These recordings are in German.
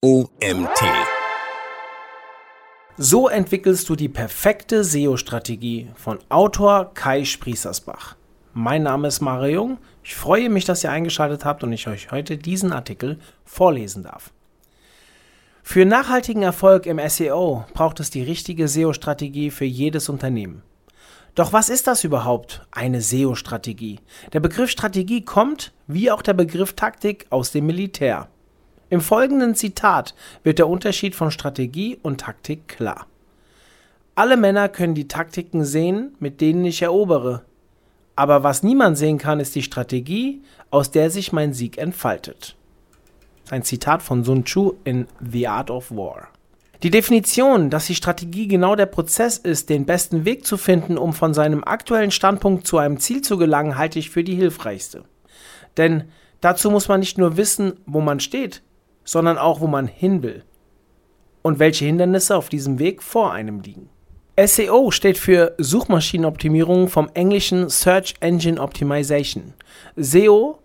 OMT. So entwickelst du die perfekte SEO-Strategie von Autor Kai Sprießersbach. Mein Name ist Mario Jung. Ich freue mich, dass ihr eingeschaltet habt und ich euch heute diesen Artikel vorlesen darf. Für nachhaltigen Erfolg im SEO braucht es die richtige SEO-Strategie für jedes Unternehmen. Doch was ist das überhaupt, eine SEO-Strategie? Der Begriff Strategie kommt, wie auch der Begriff Taktik, aus dem Militär. Im folgenden Zitat wird der Unterschied von Strategie und Taktik klar. Alle Männer können die Taktiken sehen, mit denen ich erobere. Aber was niemand sehen kann, ist die Strategie, aus der sich mein Sieg entfaltet. Ein Zitat von Sun Tzu in The Art of War. Die Definition, dass die Strategie genau der Prozess ist, den besten Weg zu finden, um von seinem aktuellen Standpunkt zu einem Ziel zu gelangen, halte ich für die hilfreichste. Denn dazu muss man nicht nur wissen, wo man steht, sondern auch, wo man hin will und welche Hindernisse auf diesem Weg vor einem liegen. SEO steht für Suchmaschinenoptimierung vom englischen Search Engine Optimization. SEO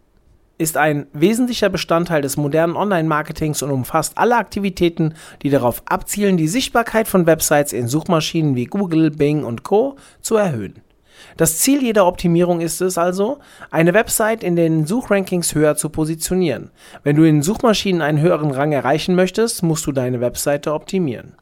ist ein wesentlicher Bestandteil des modernen Online-Marketings und umfasst alle Aktivitäten, die darauf abzielen, die Sichtbarkeit von Websites in Suchmaschinen wie Google, Bing und Co. zu erhöhen. Das Ziel jeder Optimierung ist es also, eine Website in den Suchrankings höher zu positionieren. Wenn du in Suchmaschinen einen höheren Rang erreichen möchtest, musst du deine Webseite optimieren.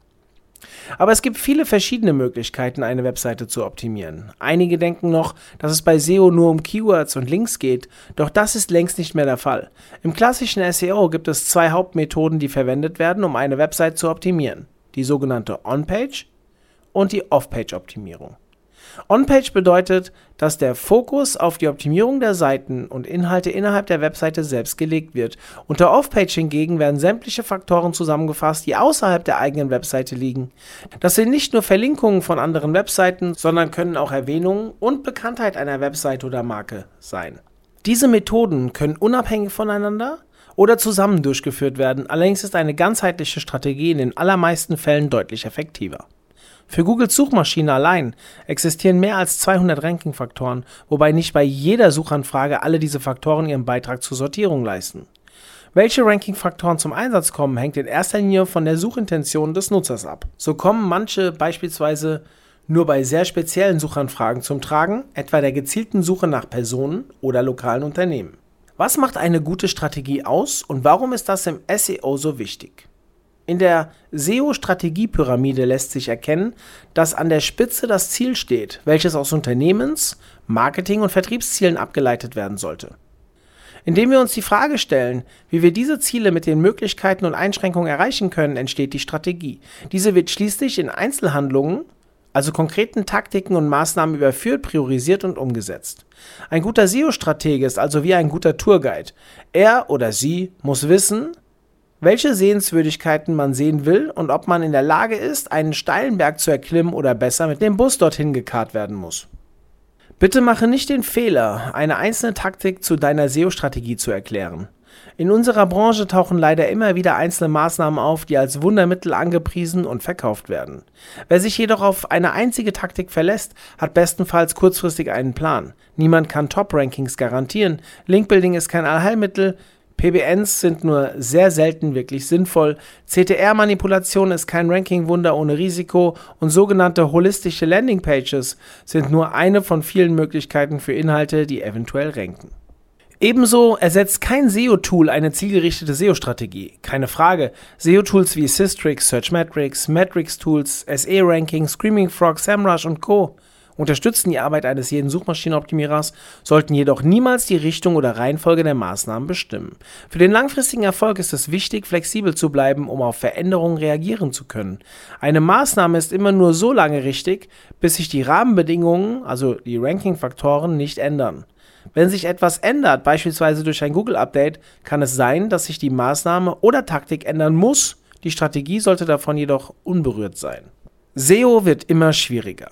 Aber es gibt viele verschiedene Möglichkeiten, eine Webseite zu optimieren. Einige denken noch, dass es bei SEO nur um Keywords und Links geht, doch das ist längst nicht mehr der Fall. Im klassischen SEO gibt es zwei Hauptmethoden, die verwendet werden, um eine Website zu optimieren. Die sogenannte On-Page und die Off-Page-Optimierung. On-Page bedeutet, dass der Fokus auf die Optimierung der Seiten und Inhalte innerhalb der Webseite selbst gelegt wird. Unter Off-Page hingegen werden sämtliche Faktoren zusammengefasst, die außerhalb der eigenen Webseite liegen. Das sind nicht nur Verlinkungen von anderen Webseiten, sondern können auch Erwähnungen und Bekanntheit einer Webseite oder Marke sein. Diese Methoden können unabhängig voneinander oder zusammen durchgeführt werden, allerdings ist eine ganzheitliche Strategie in den allermeisten Fällen deutlich effektiver. Für Googles Suchmaschine allein existieren mehr als 200 Ranking-Faktoren, wobei nicht bei jeder Suchanfrage alle diese Faktoren ihren Beitrag zur Sortierung leisten. Welche Ranking-Faktoren zum Einsatz kommen, hängt in erster Linie von der Suchintention des Nutzers ab. So kommen manche beispielsweise nur bei sehr speziellen Suchanfragen zum Tragen, etwa der gezielten Suche nach Personen oder lokalen Unternehmen. Was macht eine gute Strategie aus und warum ist das im SEO so wichtig? In der SEO-Strategiepyramide lässt sich erkennen, dass an der Spitze das Ziel steht, welches aus Unternehmens-, Marketing- und Vertriebszielen abgeleitet werden sollte. Indem wir uns die Frage stellen, wie wir diese Ziele mit den Möglichkeiten und Einschränkungen erreichen können, entsteht die Strategie. Diese wird schließlich in Einzelhandlungen, also konkreten Taktiken und Maßnahmen überführt, priorisiert und umgesetzt. Ein guter SEO-Stratege ist also wie ein guter Tourguide. Er oder sie muss wissen, welche Sehenswürdigkeiten man sehen will und ob man in der Lage ist, einen steilen Berg zu erklimmen oder besser mit dem Bus dorthin gekarrt werden muss. Bitte mache nicht den Fehler, eine einzelne Taktik zu deiner SEO-Strategie zu erklären. In unserer Branche tauchen leider immer wieder einzelne Maßnahmen auf, die als Wundermittel angepriesen und verkauft werden. Wer sich jedoch auf eine einzige Taktik verlässt, hat bestenfalls kurzfristig einen Plan. Niemand kann Top-Rankings garantieren. Linkbuilding ist kein Allheilmittel. PBNs sind nur sehr selten wirklich sinnvoll. CTR-Manipulation ist kein Ranking-Wunder ohne Risiko und sogenannte holistische Landingpages sind nur eine von vielen Möglichkeiten für Inhalte, die eventuell ranken. Ebenso ersetzt kein SEO-Tool eine zielgerichtete SEO-Strategie. Keine Frage. SEO-Tools wie Systrix, Searchmetrics, Metrics-Tools, SE-Ranking, Screaming Frog, SEMrush und Co unterstützen die Arbeit eines jeden Suchmaschinenoptimierers, sollten jedoch niemals die Richtung oder Reihenfolge der Maßnahmen bestimmen. Für den langfristigen Erfolg ist es wichtig, flexibel zu bleiben, um auf Veränderungen reagieren zu können. Eine Maßnahme ist immer nur so lange richtig, bis sich die Rahmenbedingungen, also die Ranking-Faktoren, nicht ändern. Wenn sich etwas ändert, beispielsweise durch ein Google-Update, kann es sein, dass sich die Maßnahme oder Taktik ändern muss. Die Strategie sollte davon jedoch unberührt sein. SEO wird immer schwieriger.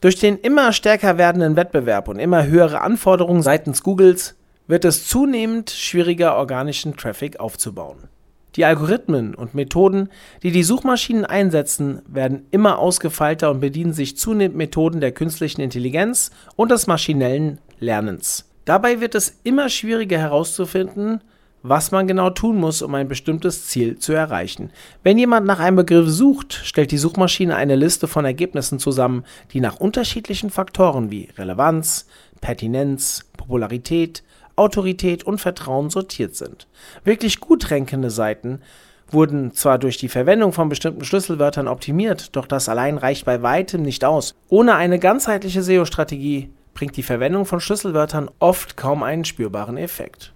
Durch den immer stärker werdenden Wettbewerb und immer höhere Anforderungen seitens Googles wird es zunehmend schwieriger, organischen Traffic aufzubauen. Die Algorithmen und Methoden, die die Suchmaschinen einsetzen, werden immer ausgefeilter und bedienen sich zunehmend Methoden der künstlichen Intelligenz und des maschinellen Lernens. Dabei wird es immer schwieriger herauszufinden, was man genau tun muss, um ein bestimmtes Ziel zu erreichen. Wenn jemand nach einem Begriff sucht, stellt die Suchmaschine eine Liste von Ergebnissen zusammen, die nach unterschiedlichen Faktoren wie Relevanz, Pertinenz, Popularität, Autorität und Vertrauen sortiert sind. Wirklich gut rankende Seiten wurden zwar durch die Verwendung von bestimmten Schlüsselwörtern optimiert, doch das allein reicht bei weitem nicht aus. Ohne eine ganzheitliche SEO-Strategie bringt die Verwendung von Schlüsselwörtern oft kaum einen spürbaren Effekt.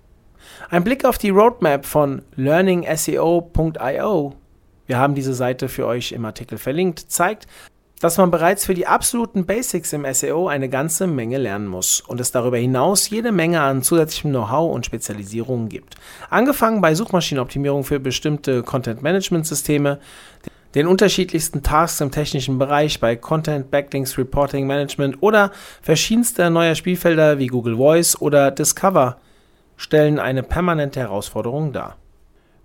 Ein Blick auf die Roadmap von learningseo.io, wir haben diese Seite für euch im Artikel verlinkt, zeigt, dass man bereits für die absoluten Basics im SEO eine ganze Menge lernen muss und es darüber hinaus jede Menge an zusätzlichem Know-how und Spezialisierungen gibt. Angefangen bei Suchmaschinenoptimierung für bestimmte Content-Management-Systeme, den unterschiedlichsten Tasks im technischen Bereich bei Content, Backlinks, Reporting, Management oder verschiedenste neue Spielfelder wie Google Voice oder Discover stellen eine permanente Herausforderung dar.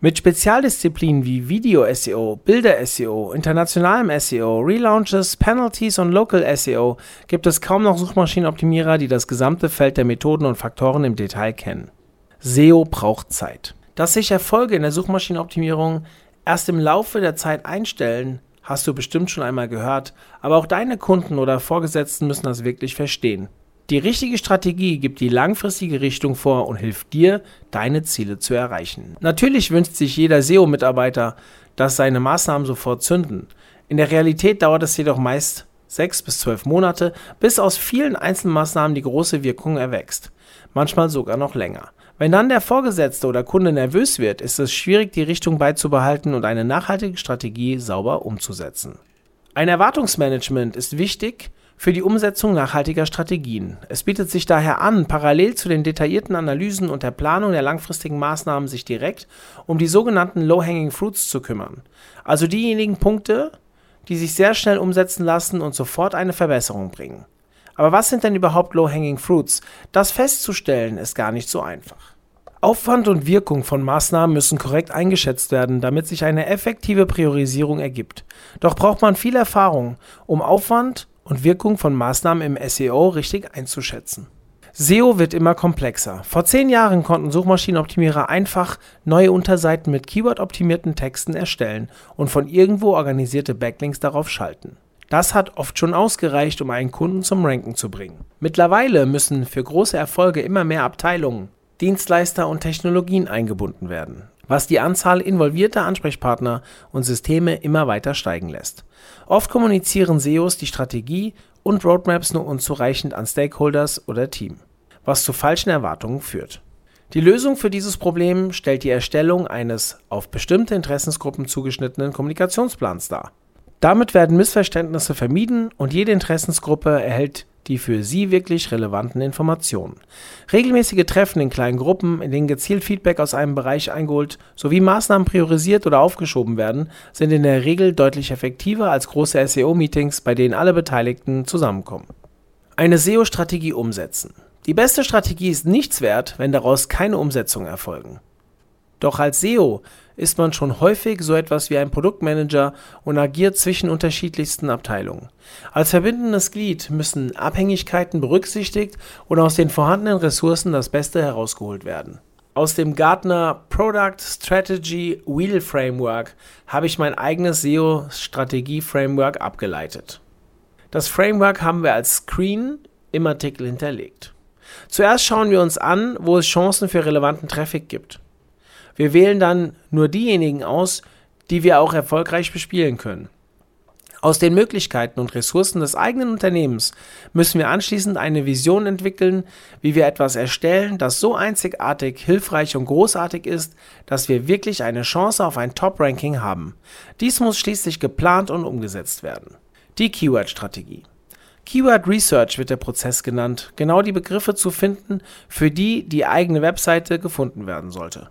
Mit Spezialdisziplinen wie Video-SEO, Bilder-SEO, internationalem SEO, Relaunches, Penalties und Local SEO gibt es kaum noch Suchmaschinenoptimierer, die das gesamte Feld der Methoden und Faktoren im Detail kennen. SEO braucht Zeit. Dass sich Erfolge in der Suchmaschinenoptimierung erst im Laufe der Zeit einstellen, hast du bestimmt schon einmal gehört, aber auch deine Kunden oder Vorgesetzten müssen das wirklich verstehen. Die richtige Strategie gibt die langfristige Richtung vor und hilft dir, deine Ziele zu erreichen. Natürlich wünscht sich jeder SEO-Mitarbeiter, dass seine Maßnahmen sofort zünden. In der Realität dauert es jedoch meist sechs bis zwölf Monate, bis aus vielen Einzelmaßnahmen die große Wirkung erwächst. Manchmal sogar noch länger. Wenn dann der Vorgesetzte oder Kunde nervös wird, ist es schwierig, die Richtung beizubehalten und eine nachhaltige Strategie sauber umzusetzen. Ein Erwartungsmanagement ist wichtig, für die Umsetzung nachhaltiger Strategien. Es bietet sich daher an, parallel zu den detaillierten Analysen und der Planung der langfristigen Maßnahmen sich direkt um die sogenannten Low-Hanging Fruits zu kümmern. Also diejenigen Punkte, die sich sehr schnell umsetzen lassen und sofort eine Verbesserung bringen. Aber was sind denn überhaupt Low-Hanging Fruits? Das festzustellen ist gar nicht so einfach. Aufwand und Wirkung von Maßnahmen müssen korrekt eingeschätzt werden, damit sich eine effektive Priorisierung ergibt. Doch braucht man viel Erfahrung, um Aufwand und Wirkung von Maßnahmen im SEO richtig einzuschätzen. SEO wird immer komplexer. Vor zehn Jahren konnten Suchmaschinenoptimierer einfach neue Unterseiten mit Keyword-optimierten Texten erstellen und von irgendwo organisierte Backlinks darauf schalten. Das hat oft schon ausgereicht, um einen Kunden zum Ranken zu bringen. Mittlerweile müssen für große Erfolge immer mehr Abteilungen, Dienstleister und Technologien eingebunden werden was die Anzahl involvierter Ansprechpartner und Systeme immer weiter steigen lässt. Oft kommunizieren SEOs die Strategie und Roadmaps nur unzureichend an Stakeholders oder Team, was zu falschen Erwartungen führt. Die Lösung für dieses Problem stellt die Erstellung eines auf bestimmte Interessensgruppen zugeschnittenen Kommunikationsplans dar. Damit werden Missverständnisse vermieden und jede Interessensgruppe erhält die für Sie wirklich relevanten Informationen. Regelmäßige Treffen in kleinen Gruppen, in denen gezielt Feedback aus einem Bereich eingeholt sowie Maßnahmen priorisiert oder aufgeschoben werden, sind in der Regel deutlich effektiver als große SEO-Meetings, bei denen alle Beteiligten zusammenkommen. Eine SEO-Strategie umsetzen. Die beste Strategie ist nichts wert, wenn daraus keine Umsetzungen erfolgen. Doch als SEO ist man schon häufig so etwas wie ein Produktmanager und agiert zwischen unterschiedlichsten Abteilungen. Als verbindendes Glied müssen Abhängigkeiten berücksichtigt und aus den vorhandenen Ressourcen das Beste herausgeholt werden. Aus dem Gartner Product Strategy Wheel Framework habe ich mein eigenes SEO-Strategie-Framework abgeleitet. Das Framework haben wir als Screen im Artikel hinterlegt. Zuerst schauen wir uns an, wo es Chancen für relevanten Traffic gibt. Wir wählen dann nur diejenigen aus, die wir auch erfolgreich bespielen können. Aus den Möglichkeiten und Ressourcen des eigenen Unternehmens müssen wir anschließend eine Vision entwickeln, wie wir etwas erstellen, das so einzigartig, hilfreich und großartig ist, dass wir wirklich eine Chance auf ein Top-Ranking haben. Dies muss schließlich geplant und umgesetzt werden. Die Keyword-Strategie. Keyword Research wird der Prozess genannt, genau die Begriffe zu finden, für die die eigene Webseite gefunden werden sollte.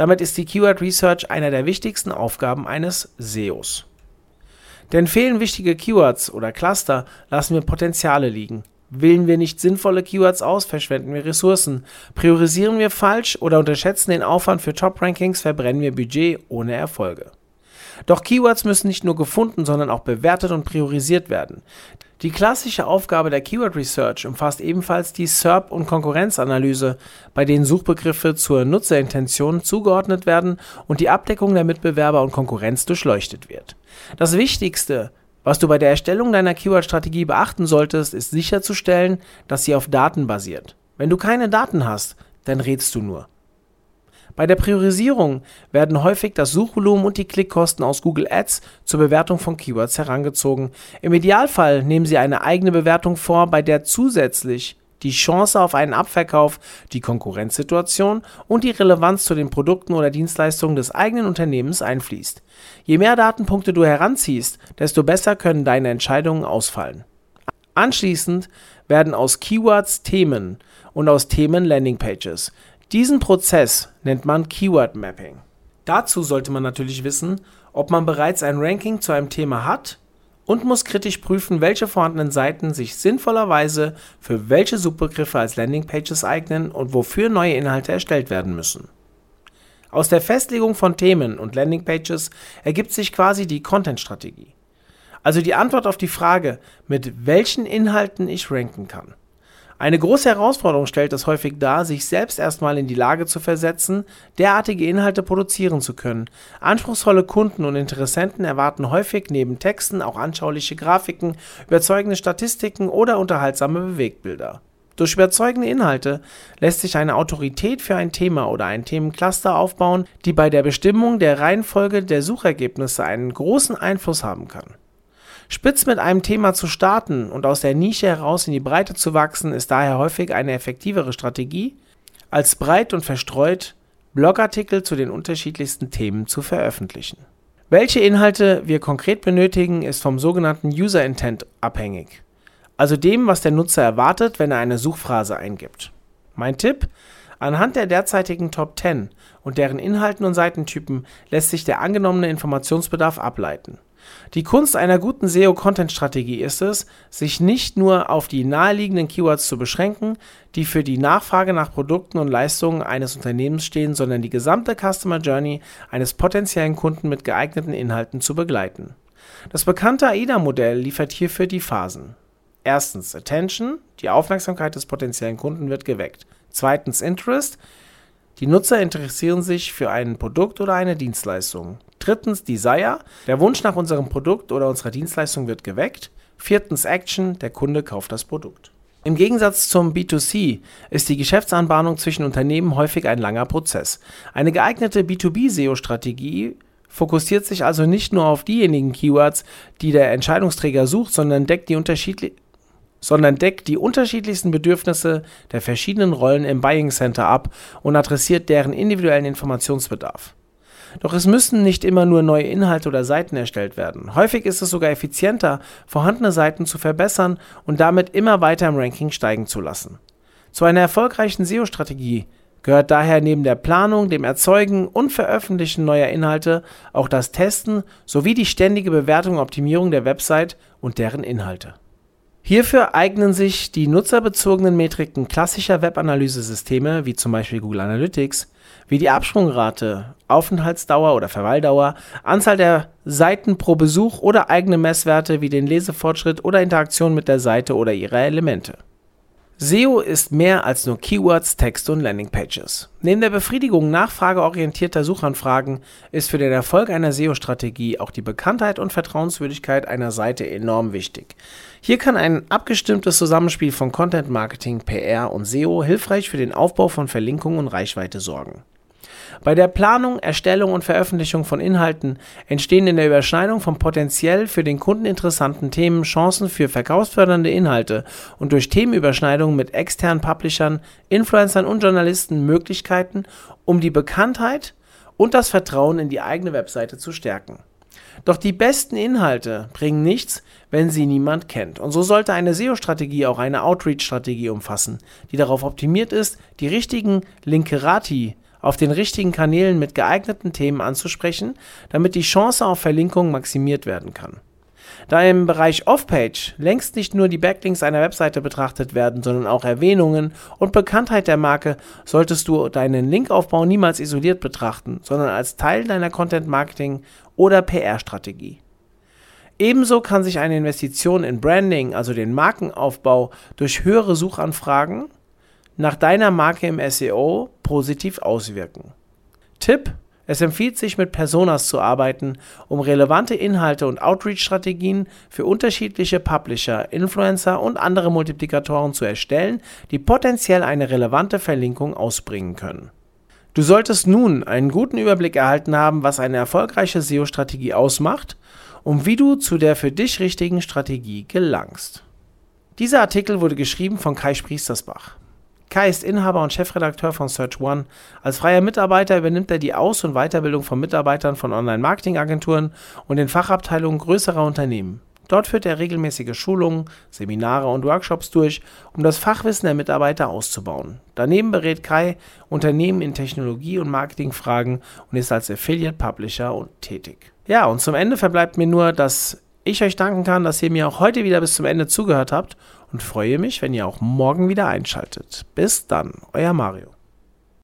Damit ist die Keyword Research einer der wichtigsten Aufgaben eines SEOs. Denn fehlen wichtige Keywords oder Cluster, lassen wir Potenziale liegen. Wählen wir nicht sinnvolle Keywords aus, verschwenden wir Ressourcen. Priorisieren wir falsch oder unterschätzen den Aufwand für Top-Rankings, verbrennen wir Budget ohne Erfolge. Doch Keywords müssen nicht nur gefunden, sondern auch bewertet und priorisiert werden. Die klassische Aufgabe der Keyword Research umfasst ebenfalls die SERP- und Konkurrenzanalyse, bei denen Suchbegriffe zur Nutzerintention zugeordnet werden und die Abdeckung der Mitbewerber und Konkurrenz durchleuchtet wird. Das Wichtigste, was du bei der Erstellung deiner Keyword-Strategie beachten solltest, ist sicherzustellen, dass sie auf Daten basiert. Wenn du keine Daten hast, dann redst du nur. Bei der Priorisierung werden häufig das Suchvolumen und die Klickkosten aus Google Ads zur Bewertung von Keywords herangezogen. Im Idealfall nehmen Sie eine eigene Bewertung vor, bei der zusätzlich die Chance auf einen Abverkauf, die Konkurrenzsituation und die Relevanz zu den Produkten oder Dienstleistungen des eigenen Unternehmens einfließt. Je mehr Datenpunkte du heranziehst, desto besser können deine Entscheidungen ausfallen. Anschließend werden aus Keywords Themen und aus Themen Landingpages. Diesen Prozess nennt man Keyword Mapping. Dazu sollte man natürlich wissen, ob man bereits ein Ranking zu einem Thema hat und muss kritisch prüfen, welche vorhandenen Seiten sich sinnvollerweise für welche Suchbegriffe als Landingpages eignen und wofür neue Inhalte erstellt werden müssen. Aus der Festlegung von Themen und Landingpages ergibt sich quasi die Content-Strategie. Also die Antwort auf die Frage, mit welchen Inhalten ich ranken kann. Eine große Herausforderung stellt es häufig dar, sich selbst erstmal in die Lage zu versetzen, derartige Inhalte produzieren zu können. Anspruchsvolle Kunden und Interessenten erwarten häufig neben Texten auch anschauliche Grafiken, überzeugende Statistiken oder unterhaltsame Bewegtbilder. Durch überzeugende Inhalte lässt sich eine Autorität für ein Thema oder ein Themencluster aufbauen, die bei der Bestimmung der Reihenfolge der Suchergebnisse einen großen Einfluss haben kann. Spitz mit einem Thema zu starten und aus der Nische heraus in die Breite zu wachsen, ist daher häufig eine effektivere Strategie, als breit und verstreut Blogartikel zu den unterschiedlichsten Themen zu veröffentlichen. Welche Inhalte wir konkret benötigen, ist vom sogenannten User Intent abhängig, also dem, was der Nutzer erwartet, wenn er eine Suchphrase eingibt. Mein Tipp, Anhand der derzeitigen Top 10 und deren Inhalten und Seitentypen lässt sich der angenommene Informationsbedarf ableiten. Die Kunst einer guten SEO-Content-Strategie ist es, sich nicht nur auf die naheliegenden Keywords zu beschränken, die für die Nachfrage nach Produkten und Leistungen eines Unternehmens stehen, sondern die gesamte Customer Journey eines potenziellen Kunden mit geeigneten Inhalten zu begleiten. Das bekannte AIDA-Modell liefert hierfür die Phasen. Erstens Attention, die Aufmerksamkeit des potenziellen Kunden wird geweckt. Zweitens Interest, die Nutzer interessieren sich für ein Produkt oder eine Dienstleistung. Drittens Desire, der Wunsch nach unserem Produkt oder unserer Dienstleistung wird geweckt. Viertens Action, der Kunde kauft das Produkt. Im Gegensatz zum B2C ist die Geschäftsanbahnung zwischen Unternehmen häufig ein langer Prozess. Eine geeignete B2B-SEO-Strategie fokussiert sich also nicht nur auf diejenigen Keywords, die der Entscheidungsträger sucht, sondern deckt die unterschiedlichen sondern deckt die unterschiedlichsten Bedürfnisse der verschiedenen Rollen im Buying Center ab und adressiert deren individuellen Informationsbedarf. Doch es müssen nicht immer nur neue Inhalte oder Seiten erstellt werden. Häufig ist es sogar effizienter, vorhandene Seiten zu verbessern und damit immer weiter im Ranking steigen zu lassen. Zu einer erfolgreichen SEO-Strategie gehört daher neben der Planung, dem Erzeugen und Veröffentlichen neuer Inhalte auch das Testen sowie die ständige Bewertung und Optimierung der Website und deren Inhalte. Hierfür eignen sich die nutzerbezogenen Metriken klassischer Webanalysesysteme wie zum Beispiel Google Analytics, wie die Absprungrate, Aufenthaltsdauer oder Verweildauer, Anzahl der Seiten pro Besuch oder eigene Messwerte wie den Lesefortschritt oder Interaktion mit der Seite oder ihrer Elemente. SEO ist mehr als nur Keywords, Texte und Landingpages. Neben der Befriedigung nachfrageorientierter Suchanfragen ist für den Erfolg einer SEO-Strategie auch die Bekanntheit und Vertrauenswürdigkeit einer Seite enorm wichtig. Hier kann ein abgestimmtes Zusammenspiel von Content Marketing, PR und SEO hilfreich für den Aufbau von Verlinkungen und Reichweite sorgen. Bei der Planung, Erstellung und Veröffentlichung von Inhalten entstehen in der Überschneidung von potenziell für den Kunden interessanten Themen Chancen für verkaufsfördernde Inhalte und durch Themenüberschneidungen mit externen Publishern, Influencern und Journalisten Möglichkeiten, um die Bekanntheit und das Vertrauen in die eigene Webseite zu stärken. Doch die besten Inhalte bringen nichts, wenn sie niemand kennt. Und so sollte eine SEO-Strategie auch eine Outreach-Strategie umfassen, die darauf optimiert ist, die richtigen Linkerati auf den richtigen Kanälen mit geeigneten Themen anzusprechen, damit die Chance auf Verlinkung maximiert werden kann. Da im Bereich Off-Page längst nicht nur die Backlinks einer Webseite betrachtet werden, sondern auch Erwähnungen und Bekanntheit der Marke, solltest du deinen Linkaufbau niemals isoliert betrachten, sondern als Teil deiner Content-Marketing- oder PR-Strategie. Ebenso kann sich eine Investition in Branding, also den Markenaufbau, durch höhere Suchanfragen nach deiner Marke im SEO positiv auswirken. Tipp: es empfiehlt sich, mit Personas zu arbeiten, um relevante Inhalte und Outreach-Strategien für unterschiedliche Publisher, Influencer und andere Multiplikatoren zu erstellen, die potenziell eine relevante Verlinkung ausbringen können. Du solltest nun einen guten Überblick erhalten haben, was eine erfolgreiche SEO-Strategie ausmacht und wie du zu der für dich richtigen Strategie gelangst. Dieser Artikel wurde geschrieben von Kai Spriestersbach. Kai ist Inhaber und Chefredakteur von Search One. Als freier Mitarbeiter übernimmt er die Aus- und Weiterbildung von Mitarbeitern von Online-Marketing-Agenturen und den Fachabteilungen größerer Unternehmen. Dort führt er regelmäßige Schulungen, Seminare und Workshops durch, um das Fachwissen der Mitarbeiter auszubauen. Daneben berät Kai Unternehmen in Technologie- und Marketingfragen und ist als Affiliate Publisher tätig. Ja, und zum Ende verbleibt mir nur, dass ich euch danken kann, dass ihr mir auch heute wieder bis zum Ende zugehört habt und freue mich, wenn ihr auch morgen wieder einschaltet. Bis dann, euer Mario.